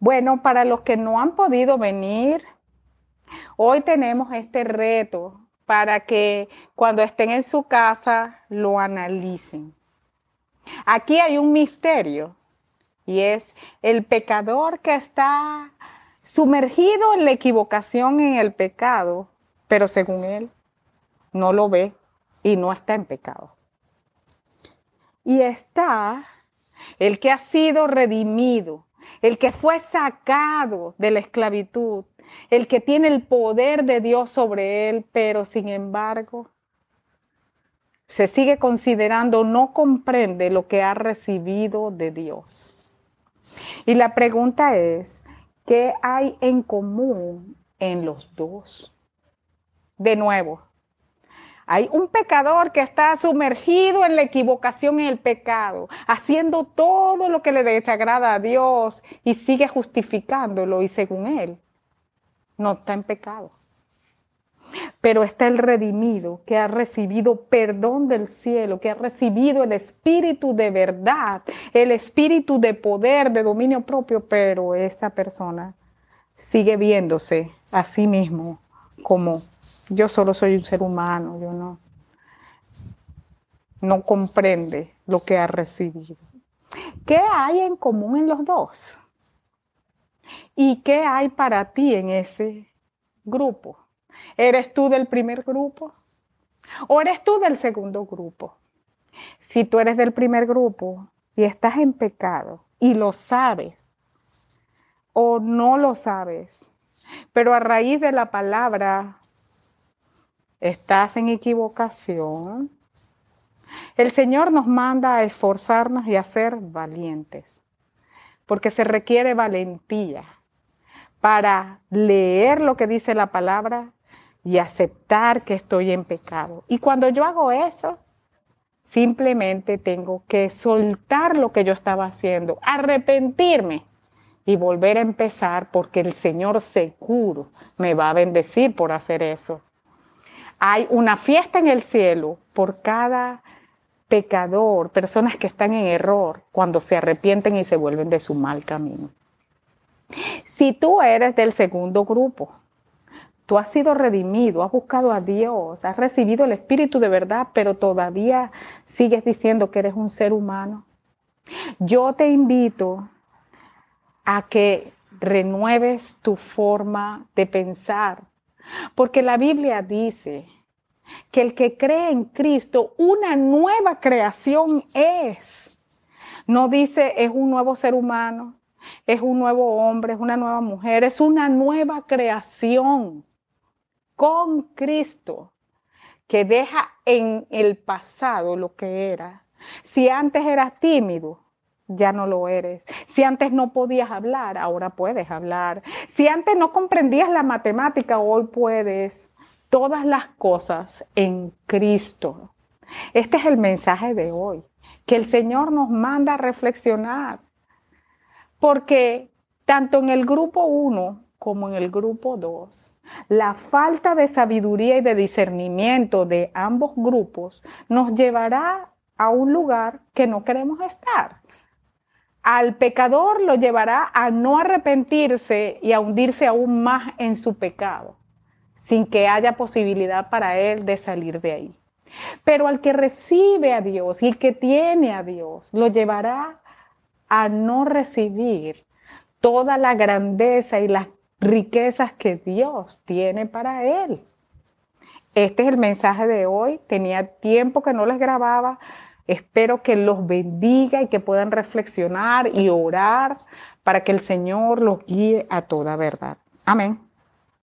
Bueno, para los que no han podido venir, hoy tenemos este reto para que cuando estén en su casa lo analicen. Aquí hay un misterio y es el pecador que está sumergido en la equivocación, en el pecado, pero según él no lo ve y no está en pecado. Y está el que ha sido redimido, el que fue sacado de la esclavitud, el que tiene el poder de Dios sobre él, pero sin embargo se sigue considerando, no comprende lo que ha recibido de Dios. Y la pregunta es, ¿qué hay en común en los dos? De nuevo, hay un pecador que está sumergido en la equivocación y el pecado, haciendo todo lo que le desagrada a Dios y sigue justificándolo y según él no está en pecado. Pero está el redimido que ha recibido perdón del cielo, que ha recibido el espíritu de verdad, el espíritu de poder, de dominio propio, pero esa persona sigue viéndose a sí mismo como yo solo soy un ser humano, yo no, no comprende lo que ha recibido. ¿Qué hay en común en los dos? ¿Y qué hay para ti en ese grupo? ¿Eres tú del primer grupo? ¿O eres tú del segundo grupo? Si tú eres del primer grupo y estás en pecado y lo sabes, o no lo sabes, pero a raíz de la palabra estás en equivocación. El Señor nos manda a esforzarnos y a ser valientes, porque se requiere valentía para leer lo que dice la palabra y aceptar que estoy en pecado. Y cuando yo hago eso, simplemente tengo que soltar lo que yo estaba haciendo, arrepentirme y volver a empezar porque el Señor seguro me va a bendecir por hacer eso. Hay una fiesta en el cielo por cada pecador, personas que están en error cuando se arrepienten y se vuelven de su mal camino. Si tú eres del segundo grupo, tú has sido redimido, has buscado a Dios, has recibido el Espíritu de verdad, pero todavía sigues diciendo que eres un ser humano, yo te invito a que renueves tu forma de pensar, porque la Biblia dice que el que cree en Cristo, una nueva creación es. No dice es un nuevo ser humano, es un nuevo hombre, es una nueva mujer, es una nueva creación con Cristo que deja en el pasado lo que era. Si antes eras tímido, ya no lo eres. Si antes no podías hablar, ahora puedes hablar. Si antes no comprendías la matemática, hoy puedes. Todas las cosas en Cristo. Este es el mensaje de hoy, que el Señor nos manda a reflexionar. Porque tanto en el grupo 1 como en el grupo 2, la falta de sabiduría y de discernimiento de ambos grupos nos llevará a un lugar que no queremos estar al pecador lo llevará a no arrepentirse y a hundirse aún más en su pecado, sin que haya posibilidad para él de salir de ahí. Pero al que recibe a Dios y que tiene a Dios, lo llevará a no recibir toda la grandeza y las riquezas que Dios tiene para él. Este es el mensaje de hoy. Tenía tiempo que no les grababa Espero que los bendiga y que puedan reflexionar y orar para que el Señor los guíe a toda verdad. Amén.